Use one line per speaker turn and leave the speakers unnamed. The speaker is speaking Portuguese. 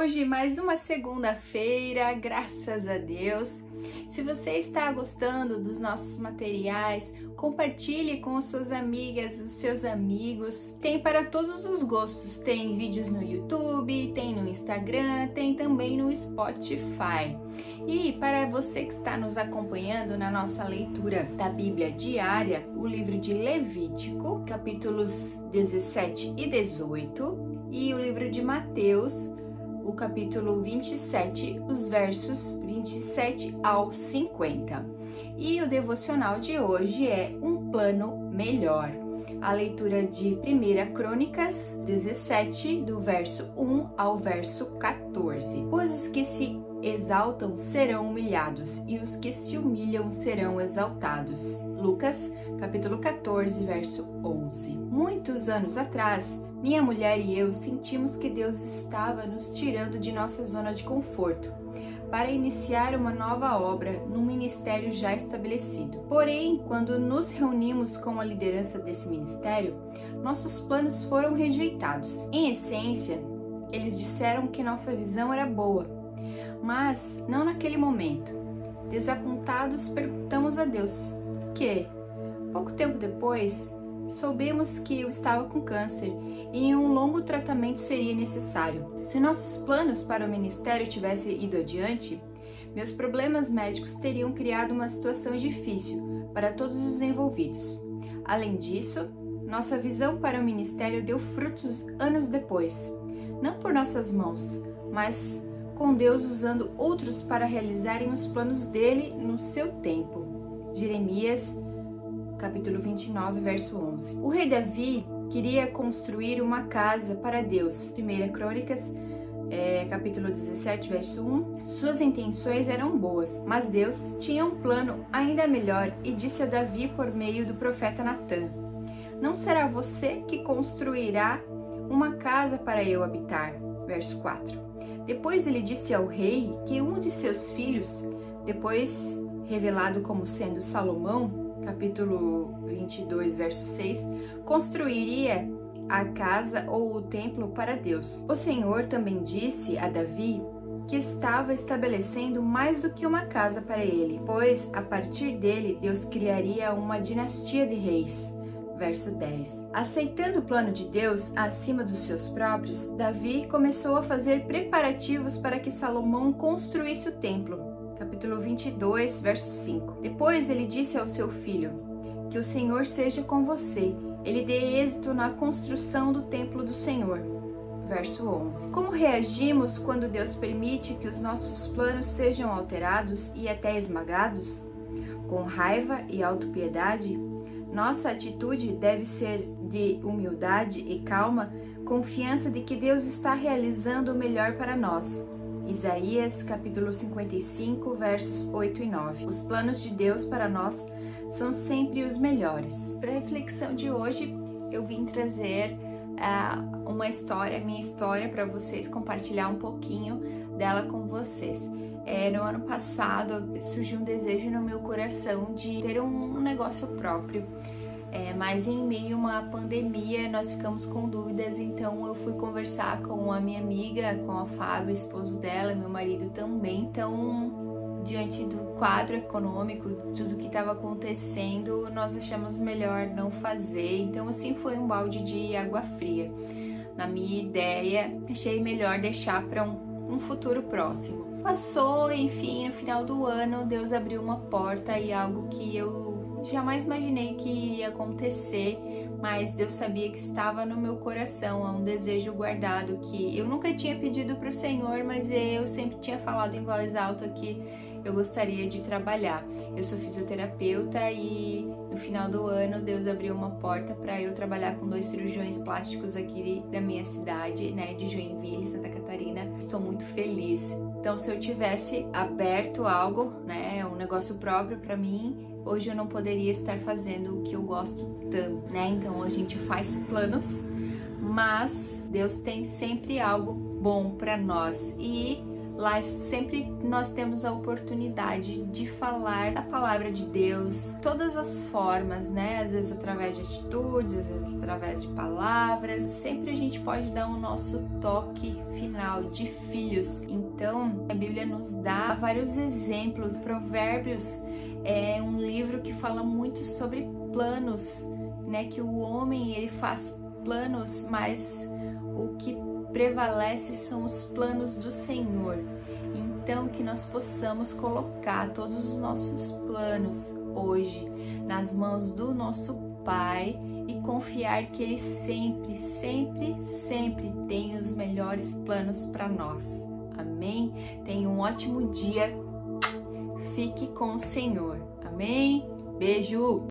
Hoje, mais uma segunda-feira, graças a Deus. Se você está gostando dos nossos materiais, compartilhe com as suas amigas, os seus amigos. Tem para todos os gostos. Tem vídeos no YouTube, tem no Instagram, tem também no Spotify. E para você que está nos acompanhando na nossa leitura da Bíblia diária, o livro de Levítico, capítulos 17 e 18, e o livro de Mateus, o capítulo 27, os versos 27 ao 50. E o devocional de hoje é Um Plano Melhor. A leitura de 1 Crônicas 17, do verso 1 ao verso 14. Pois os que se exaltam serão humilhados, e os que se humilham serão exaltados. Lucas, capítulo 14, verso 11. Muitos anos atrás, minha mulher e eu sentimos que Deus estava nos tirando de nossa zona de conforto para iniciar uma nova obra num ministério já estabelecido. Porém, quando nos reunimos com a liderança desse ministério, nossos planos foram rejeitados. Em essência, eles disseram que nossa visão era boa, mas não naquele momento. Desapontados, perguntamos a Deus que, pouco tempo depois, soubemos que eu estava com câncer e um longo tratamento seria necessário. Se nossos planos para o ministério tivessem ido adiante, meus problemas médicos teriam criado uma situação difícil para todos os envolvidos. Além disso, nossa visão para o ministério deu frutos anos depois, não por nossas mãos, mas com Deus usando outros para realizarem os planos dele no seu tempo. Jeremias, capítulo 29, verso 11. O rei Davi queria construir uma casa para Deus. 1 Crônicas, é, capítulo 17, verso 1. Suas intenções eram boas, mas Deus tinha um plano ainda melhor e disse a Davi por meio do profeta Natã: Não será você que construirá uma casa para eu habitar. Verso 4. Depois ele disse ao rei que um de seus filhos, depois revelado como sendo Salomão, capítulo 22, verso 6, construiria a casa ou o templo para Deus. O Senhor também disse a Davi que estava estabelecendo mais do que uma casa para ele, pois a partir dele Deus criaria uma dinastia de reis verso 10. Aceitando o plano de Deus acima dos seus próprios, Davi começou a fazer preparativos para que Salomão construísse o templo. Capítulo 22, verso 5. Depois ele disse ao seu filho: Que o Senhor seja com você, ele dê êxito na construção do templo do Senhor. Verso 11. Como reagimos quando Deus permite que os nossos planos sejam alterados e até esmagados? Com raiva e autopiedade? Nossa atitude deve ser de humildade e calma, confiança de que Deus está realizando o melhor para nós. Isaías capítulo 55, versos 8 e 9. Os planos de Deus para nós são sempre os melhores. Para a reflexão de hoje, eu vim trazer uh, uma história, minha história, para vocês compartilhar um pouquinho dela com vocês. É, no ano passado surgiu um desejo no meu coração de ter um negócio próprio. É, mas em meio a uma pandemia nós ficamos com dúvidas, então eu fui conversar com a minha amiga, com a Fábio, esposo dela, meu marido também. Então, diante do quadro econômico, tudo que estava acontecendo, nós achamos melhor não fazer. Então, assim foi um balde de água fria. Na minha ideia, achei melhor deixar para um, um futuro próximo. Passou, enfim, no final do ano, Deus abriu uma porta e algo que eu jamais imaginei que iria acontecer, mas Deus sabia que estava no meu coração, é um desejo guardado que eu nunca tinha pedido para o Senhor, mas eu sempre tinha falado em voz alta que eu gostaria de trabalhar. Eu sou fisioterapeuta e no final do ano Deus abriu uma porta para eu trabalhar com dois cirurgiões plásticos aqui da minha cidade, né, de Joinville, Santa Catarina. Estou muito feliz. Então, se eu tivesse aberto algo, né, um negócio próprio para mim, hoje eu não poderia estar fazendo o que eu gosto tanto, né? Então, a gente faz planos, mas Deus tem sempre algo bom para nós e Lá sempre nós temos a oportunidade de falar da palavra de Deus, todas as formas, né? Às vezes através de atitudes, às vezes através de palavras. Sempre a gente pode dar o nosso toque final de filhos. Então, a Bíblia nos dá vários exemplos. Provérbios é um livro que fala muito sobre planos, né? Que o homem ele faz planos, mas o que prevalece são os planos do Senhor. Então, que nós possamos colocar todos os nossos planos hoje nas mãos do nosso Pai e confiar que Ele sempre, sempre, sempre tem os melhores planos para nós. Amém? Tenha um ótimo dia. Fique com o Senhor. Amém? Beijo!